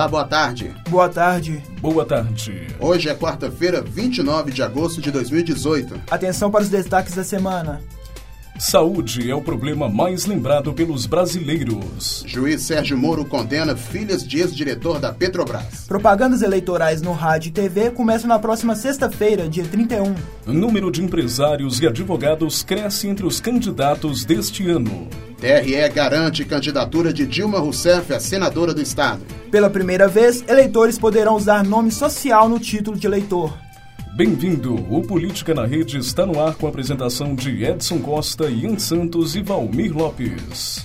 Olá, boa tarde. Boa tarde. Boa tarde. Hoje é quarta-feira, 29 de agosto de 2018. Atenção para os destaques da semana. Saúde é o problema mais lembrado pelos brasileiros. Juiz Sérgio Moro condena filhas de ex-diretor da Petrobras. Propagandas eleitorais no rádio e TV começam na próxima sexta-feira, dia 31. O número de empresários e advogados cresce entre os candidatos deste ano. TRE garante candidatura de Dilma Rousseff a senadora do estado. Pela primeira vez, eleitores poderão usar nome social no título de eleitor. Bem-vindo! O Política na Rede está no ar com a apresentação de Edson Costa, Ian Santos e Valmir Lopes.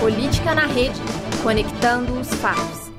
Política na Rede, conectando os fatos.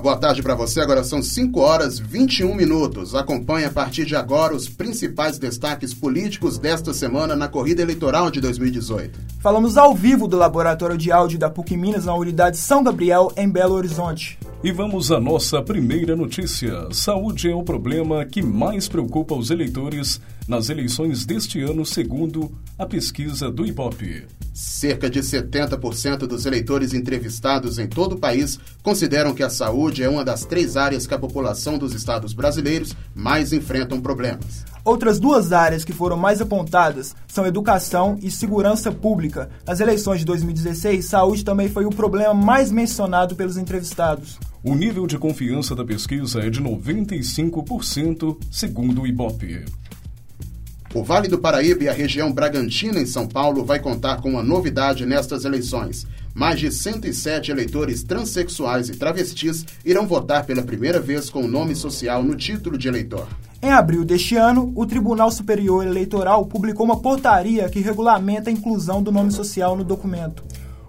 Boa tarde para você. Agora são 5 horas 21 minutos. Acompanhe a partir de agora os principais destaques políticos desta semana na corrida eleitoral de 2018. Falamos ao vivo do Laboratório de Áudio da PUC Minas na unidade São Gabriel, em Belo Horizonte. E vamos à nossa primeira notícia. Saúde é o problema que mais preocupa os eleitores nas eleições deste ano, segundo a pesquisa do IPOP. Cerca de 70% dos eleitores entrevistados em todo o país consideram que a saúde é uma das três áreas que a população dos estados brasileiros mais enfrentam problemas. Outras duas áreas que foram mais apontadas são educação e segurança pública. Nas eleições de 2016, saúde também foi o problema mais mencionado pelos entrevistados. O nível de confiança da pesquisa é de 95%, segundo o IBOP. O Vale do Paraíba e a região Bragantina, em São Paulo, vai contar com uma novidade nestas eleições. Mais de 107 eleitores transexuais e travestis irão votar pela primeira vez com o nome social no título de eleitor. Em abril deste ano, o Tribunal Superior Eleitoral publicou uma portaria que regulamenta a inclusão do nome social no documento.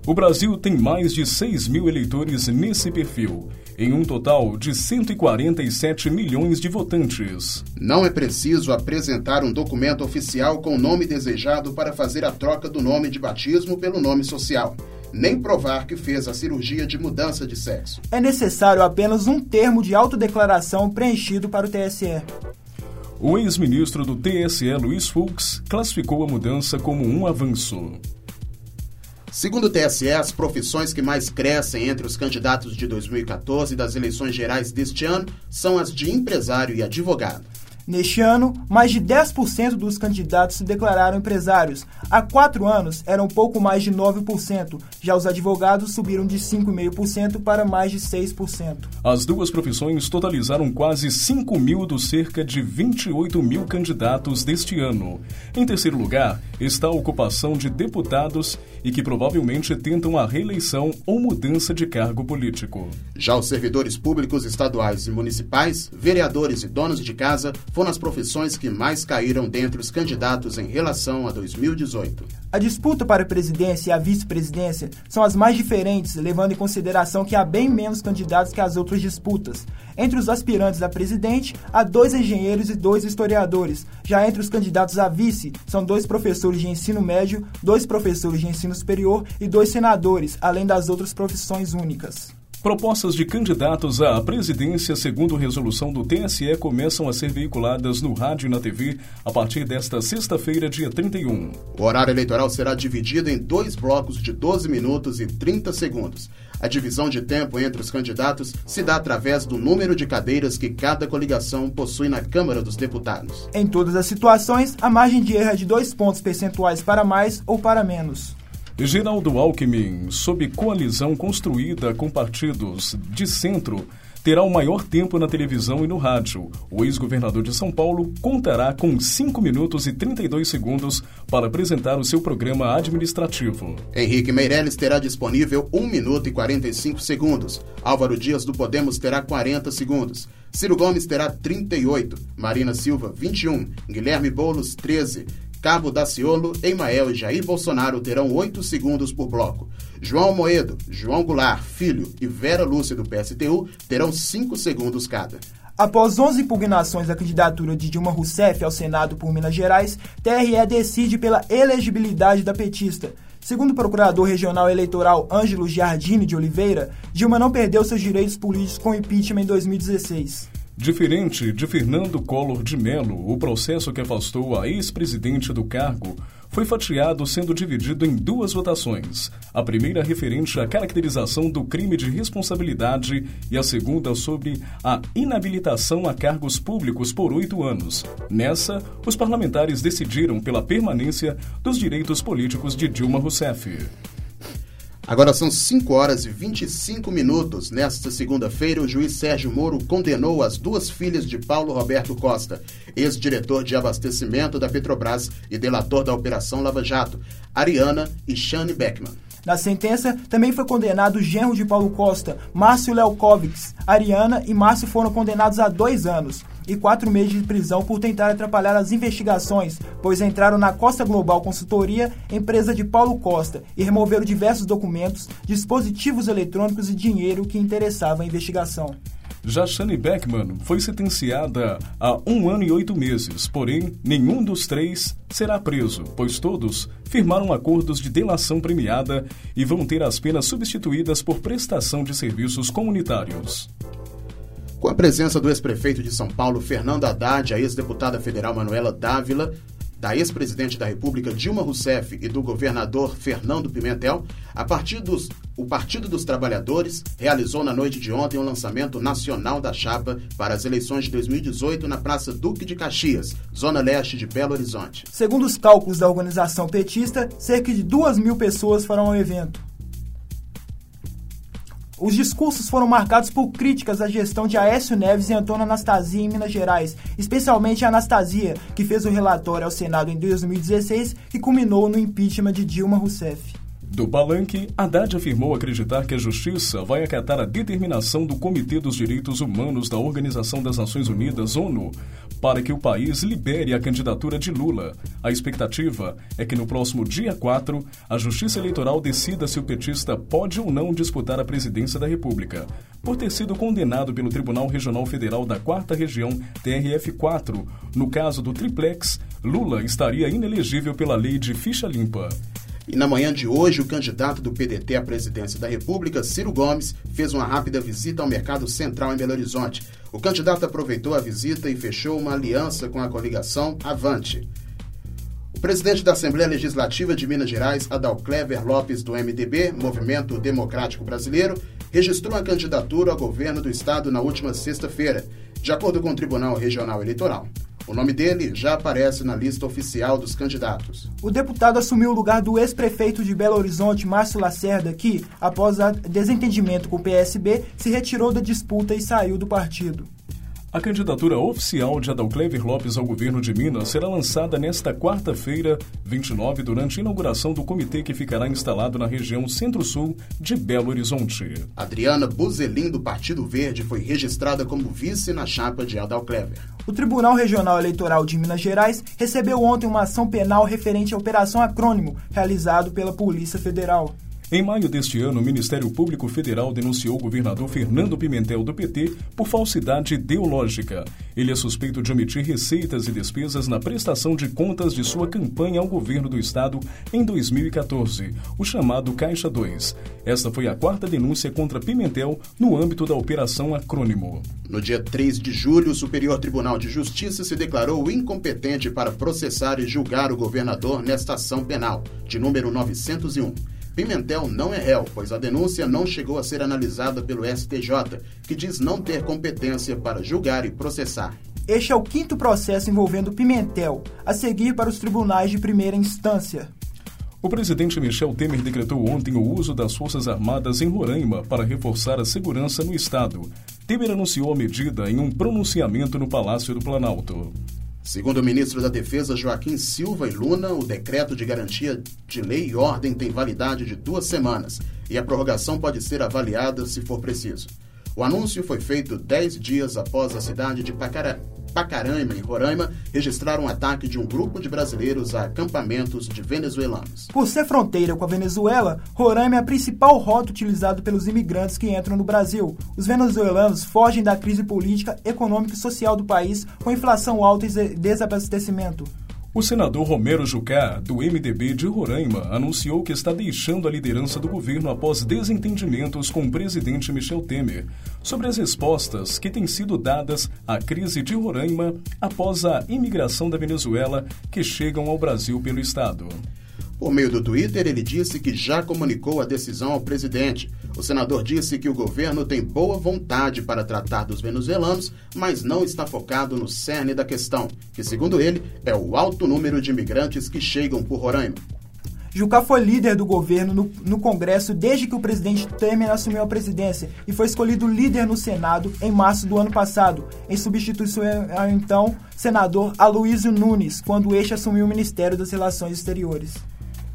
O Brasil tem mais de 6 mil eleitores nesse perfil, em um total de 147 milhões de votantes. Não é preciso apresentar um documento oficial com o nome desejado para fazer a troca do nome de batismo pelo nome social. Nem provar que fez a cirurgia de mudança de sexo. É necessário apenas um termo de autodeclaração preenchido para o TSE. O ex-ministro do TSE, Luiz Fux, classificou a mudança como um avanço. Segundo o TSE, as profissões que mais crescem entre os candidatos de 2014 e das eleições gerais deste ano são as de empresário e advogado. Neste ano, mais de 10% dos candidatos se declararam empresários. Há quatro anos, eram pouco mais de 9%. Já os advogados subiram de 5,5% para mais de 6%. As duas profissões totalizaram quase 5 mil dos cerca de 28 mil candidatos deste ano. Em terceiro lugar está a ocupação de deputados e que provavelmente tentam a reeleição ou mudança de cargo político. Já os servidores públicos estaduais e municipais, vereadores e donos de casa foram as profissões que mais caíram dentre os candidatos em relação a 2018. A disputa para a presidência e a vice-presidência são as mais diferentes, levando em consideração que há bem menos candidatos que as outras disputas. Entre os aspirantes a presidente, há dois engenheiros e dois historiadores. Já entre os candidatos a vice, são dois professores de ensino médio, dois professores de ensino superior e dois senadores, além das outras profissões únicas. Propostas de candidatos à presidência, segundo resolução do TSE, começam a ser veiculadas no rádio e na TV a partir desta sexta-feira, dia 31. O horário eleitoral será dividido em dois blocos de 12 minutos e 30 segundos. A divisão de tempo entre os candidatos se dá através do número de cadeiras que cada coligação possui na Câmara dos Deputados. Em todas as situações, a margem de erro é de dois pontos percentuais para mais ou para menos. Geraldo Alckmin, sob coalizão construída com partidos de centro, terá o maior tempo na televisão e no rádio. O ex-governador de São Paulo contará com 5 minutos e 32 segundos para apresentar o seu programa administrativo. Henrique Meirelles terá disponível 1 minuto e 45 segundos. Álvaro Dias do Podemos terá 40 segundos. Ciro Gomes terá 38, Marina Silva 21, Guilherme Boulos 13, Cabo Daciolo, Emael e Jair Bolsonaro terão oito segundos por bloco. João Moedo, João Goulart, Filho e Vera Lúcia do PSTU terão cinco segundos cada. Após 11 impugnações da candidatura de Dilma Rousseff ao Senado por Minas Gerais, TRE decide pela elegibilidade da petista. Segundo o procurador regional eleitoral Ângelo Giardini de Oliveira, Dilma não perdeu seus direitos políticos com o impeachment em 2016. Diferente de Fernando Collor de Mello, o processo que afastou a ex-presidente do cargo foi fatiado sendo dividido em duas votações. A primeira referente à caracterização do crime de responsabilidade e a segunda sobre a inabilitação a cargos públicos por oito anos. Nessa, os parlamentares decidiram pela permanência dos direitos políticos de Dilma Rousseff. Agora são 5 horas e 25 minutos. Nesta segunda-feira, o juiz Sérgio Moro condenou as duas filhas de Paulo Roberto Costa, ex-diretor de abastecimento da Petrobras e delator da Operação Lava Jato, Ariana e Shane Beckman. Na sentença, também foi condenado o genro de Paulo Costa, Márcio Lelkovics. Ariana e Márcio foram condenados a dois anos e quatro meses de prisão por tentar atrapalhar as investigações, pois entraram na Costa Global Consultoria, empresa de Paulo Costa, e removeram diversos documentos, dispositivos eletrônicos e dinheiro que interessavam a investigação. Já Beckman foi sentenciada a um ano e oito meses, porém, nenhum dos três será preso, pois todos firmaram acordos de delação premiada e vão ter as penas substituídas por prestação de serviços comunitários. Com a presença do ex-prefeito de São Paulo, Fernando Haddad, a ex-deputada federal Manuela Dávila, da ex-presidente da República Dilma Rousseff e do governador Fernando Pimentel, a partir dos, o Partido dos Trabalhadores realizou na noite de ontem o lançamento nacional da chapa para as eleições de 2018 na Praça Duque de Caxias, zona leste de Belo Horizonte. Segundo os cálculos da organização petista, cerca de duas mil pessoas farão o evento. Os discursos foram marcados por críticas à gestão de Aécio Neves e Antônio Anastasia em Minas Gerais, especialmente a Anastasia, que fez o relatório ao Senado em 2016 e culminou no impeachment de Dilma Rousseff. Do palanque, Haddad afirmou acreditar que a justiça vai acatar a determinação do Comitê dos Direitos Humanos da Organização das Nações Unidas, ONU, para que o país libere a candidatura de Lula. A expectativa é que no próximo dia 4, a Justiça Eleitoral decida se o petista pode ou não disputar a presidência da República. Por ter sido condenado pelo Tribunal Regional Federal da 4 Região, TRF4, no caso do triplex, Lula estaria inelegível pela lei de ficha limpa. E na manhã de hoje, o candidato do PDT à presidência da República, Ciro Gomes, fez uma rápida visita ao Mercado Central em Belo Horizonte. O candidato aproveitou a visita e fechou uma aliança com a coligação Avante. O presidente da Assembleia Legislativa de Minas Gerais, Adalclever Lopes, do MDB, Movimento Democrático Brasileiro, registrou a candidatura ao governo do estado na última sexta-feira, de acordo com o Tribunal Regional Eleitoral. O nome dele já aparece na lista oficial dos candidatos. O deputado assumiu o lugar do ex-prefeito de Belo Horizonte, Márcio Lacerda, que, após desentendimento com o PSB, se retirou da disputa e saiu do partido. A candidatura oficial de Adalclever Lopes ao governo de Minas será lançada nesta quarta-feira, 29, durante a inauguração do comitê que ficará instalado na região centro-sul de Belo Horizonte. Adriana Buzelin, do Partido Verde, foi registrada como vice na chapa de Adalclever. O Tribunal Regional Eleitoral de Minas Gerais recebeu ontem uma ação penal referente à Operação Acrônimo, realizado pela Polícia Federal. Em maio deste ano, o Ministério Público Federal denunciou o governador Fernando Pimentel do PT por falsidade ideológica. Ele é suspeito de omitir receitas e despesas na prestação de contas de sua campanha ao governo do estado em 2014, o chamado Caixa 2. Esta foi a quarta denúncia contra Pimentel no âmbito da Operação Acrônimo. No dia 3 de julho, o Superior Tribunal de Justiça se declarou incompetente para processar e julgar o governador nesta ação penal, de número 901. Pimentel não é réu, pois a denúncia não chegou a ser analisada pelo STJ, que diz não ter competência para julgar e processar. Este é o quinto processo envolvendo Pimentel, a seguir para os tribunais de primeira instância. O presidente Michel Temer decretou ontem o uso das Forças Armadas em Roraima para reforçar a segurança no estado. Temer anunciou a medida em um pronunciamento no Palácio do Planalto. Segundo o ministro da Defesa Joaquim Silva e Luna, o decreto de garantia de lei e ordem tem validade de duas semanas e a prorrogação pode ser avaliada se for preciso. O anúncio foi feito dez dias após a cidade de Pacara, Pacaraima, em Roraima, registrar um ataque de um grupo de brasileiros a acampamentos de venezuelanos. Por ser fronteira com a Venezuela, Roraima é a principal rota utilizada pelos imigrantes que entram no Brasil. Os venezuelanos fogem da crise política, econômica e social do país com inflação alta e desabastecimento. O senador Romero Jucá, do MDB de Roraima, anunciou que está deixando a liderança do governo após desentendimentos com o presidente Michel Temer sobre as respostas que têm sido dadas à crise de Roraima após a imigração da Venezuela que chegam ao Brasil pelo Estado. Por meio do Twitter, ele disse que já comunicou a decisão ao presidente. O senador disse que o governo tem boa vontade para tratar dos venezuelanos, mas não está focado no cerne da questão, que, segundo ele, é o alto número de imigrantes que chegam por Roraima. Jucá foi líder do governo no, no, Congresso desde que o presidente Temer assumiu a presidência e foi escolhido líder no Senado em março do ano passado, em substituição ao então senador Aloysio Nunes, quando este assumiu o Ministério das Relações Exteriores.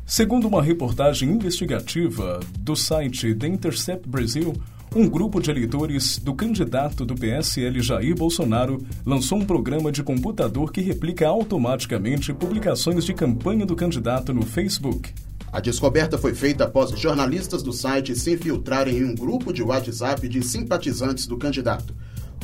Segundo uma reportagem investigativa do site The Intercept Brasil, um grupo de eleitores do candidato do PSL Jair Bolsonaro lançou um programa de computador que replica automaticamente publicações de campanha do candidato no Facebook. A descoberta foi feita após jornalistas do site se infiltrarem em um grupo de WhatsApp de simpatizantes do candidato.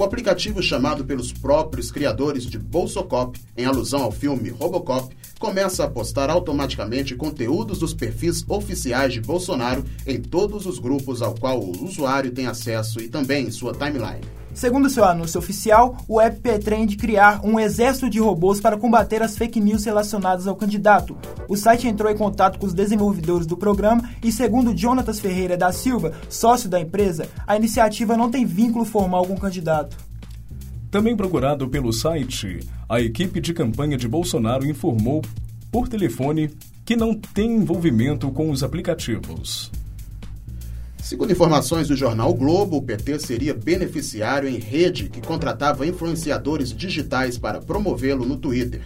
O aplicativo chamado pelos próprios criadores de Bolsocop, em alusão ao filme Robocop, começa a postar automaticamente conteúdos dos perfis oficiais de Bolsonaro em todos os grupos ao qual o usuário tem acesso e também em sua timeline. Segundo seu anúncio oficial, o app pretende criar um exército de robôs para combater as fake news relacionadas ao candidato. O site entrou em contato com os desenvolvedores do programa e, segundo Jonatas Ferreira da Silva, sócio da empresa, a iniciativa não tem vínculo formal com o candidato. Também procurado pelo site, a equipe de campanha de Bolsonaro informou por telefone que não tem envolvimento com os aplicativos. Segundo informações do jornal Globo, o PT seria beneficiário em rede que contratava influenciadores digitais para promovê-lo no Twitter.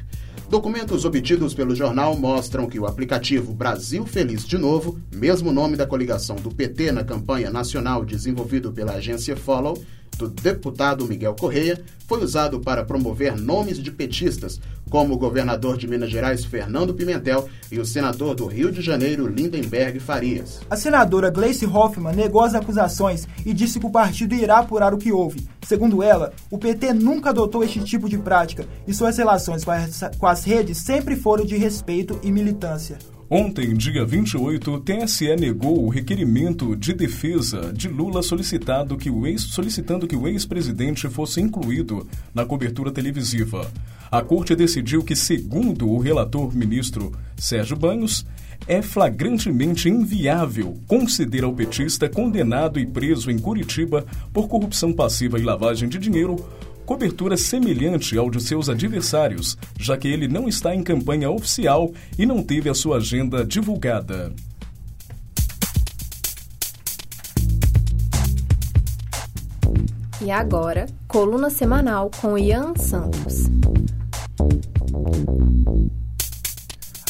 Documentos obtidos pelo jornal mostram que o aplicativo Brasil Feliz de Novo, mesmo nome da coligação do PT na campanha nacional desenvolvido pela agência Follow, do deputado Miguel Correia foi usado para promover nomes de petistas, como o governador de Minas Gerais Fernando Pimentel e o senador do Rio de Janeiro Lindenberg Farias. A senadora Gleice Hoffmann negou as acusações e disse que o partido irá apurar o que houve. Segundo ela, o PT nunca adotou este tipo de prática e suas relações com as, redes sempre foram de respeito e militância. Ontem, dia 28, o TSE negou o requerimento de defesa de Lula solicitado que o ex, solicitando que o ex-presidente fosse incluído na cobertura televisiva. A corte decidiu que, segundo o relator ministro Sérgio Banhos, é flagrantemente inviável conceder ao petista condenado e preso em Curitiba por corrupção passiva e lavagem de dinheiro cobertura semelhante ao de seus adversários, já que ele não está em campanha oficial e não teve a sua agenda divulgada. E agora, coluna semanal com Ian Santos.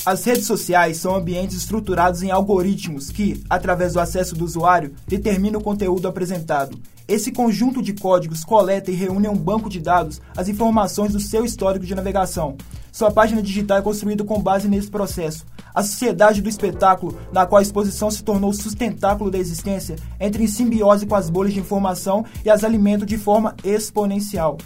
As redes sociais são ambientes estruturados em algoritmos que, através do acesso do usuário, determinam o conteúdo apresentado esse conjunto de códigos coleta e reúne um banco de dados as informações do seu histórico de navegação. Sua página digital é construída com base nesse processo. A sociedade do espetáculo, na qual a exposição se tornou o sustentáculo da existência, entra em simbiose com as bolhas de informação e as alimenta de forma exponencial.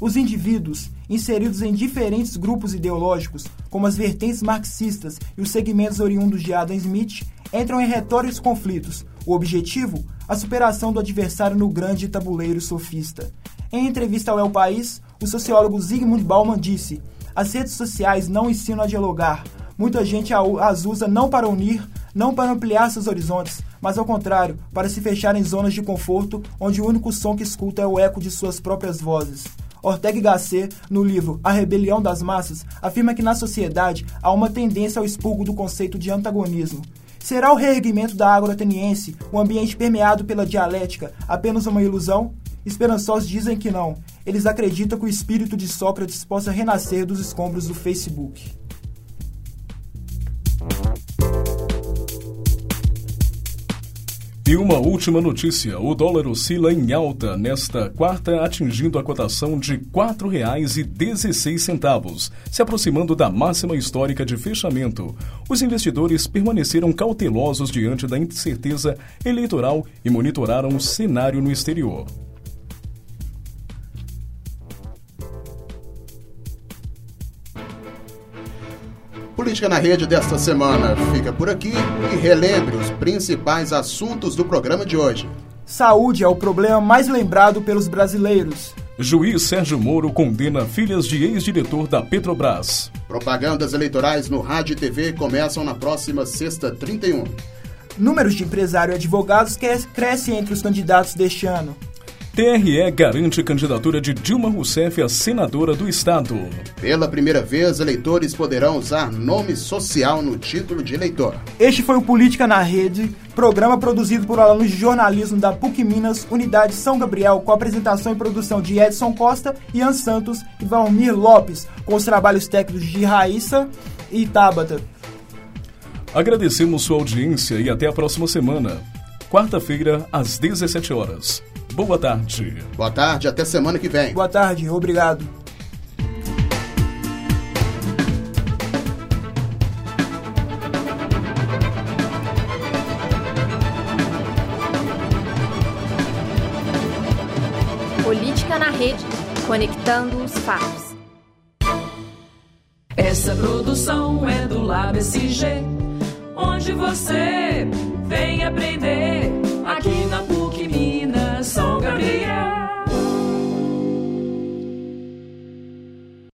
Os indivíduos, inseridos em diferentes grupos ideológicos, como as vertentes marxistas e os segmentos oriundos de Adam Smith, entram em retóricos conflitos. O objetivo? A superação do adversário no grande tabuleiro sofista. Em entrevista ao El País, o sociólogo Zygmunt Bauman disse: As redes sociais não ensinam a dialogar. Muita gente as usa não para unir, não para ampliar seus horizontes, mas ao contrário, para se fechar em zonas de conforto onde o único som que escuta é o eco de suas próprias vozes. Ortega Gasset, no livro A Rebelião das Massas, afirma que na sociedade há uma tendência ao expurgo do conceito de antagonismo. Será o reerguimento da água ateniense, um ambiente permeado pela dialética, apenas uma ilusão? Esperançosos dizem que não. Eles acreditam que o espírito de Sócrates possa renascer dos escombros do Facebook. E uma última notícia: o dólar oscila em alta nesta quarta, atingindo a cotação de R$ 4,16, se aproximando da máxima histórica de fechamento. Os investidores permaneceram cautelosos diante da incerteza eleitoral e monitoraram o cenário no exterior. Política na Rede desta semana fica por aqui e relembre os principais assuntos do programa de hoje. Saúde é o problema mais lembrado pelos brasileiros. Juiz Sérgio Moro condena filhas de ex-diretor da Petrobras. Propagandas eleitorais no rádio e TV começam na próxima sexta 31. Números de empresário e advogados crescem entre os candidatos deste ano. TRE garante candidatura de Dilma Rousseff a senadora do Estado. Pela primeira vez, eleitores poderão usar nome social no título de eleitor. Este foi o Política na Rede, programa produzido por alunos de jornalismo da PUC Minas, Unidade São Gabriel, com apresentação e produção de Edson Costa, Ian Santos e Valmir Lopes, com os trabalhos técnicos de Raíssa e Tabata. Agradecemos sua audiência e até a próxima semana. Quarta-feira, às 17 horas. Boa tarde. Boa tarde, até semana que vem. Boa tarde, obrigado. Política na rede, conectando os fatos. Essa produção é do Lab SG, onde você vem aprender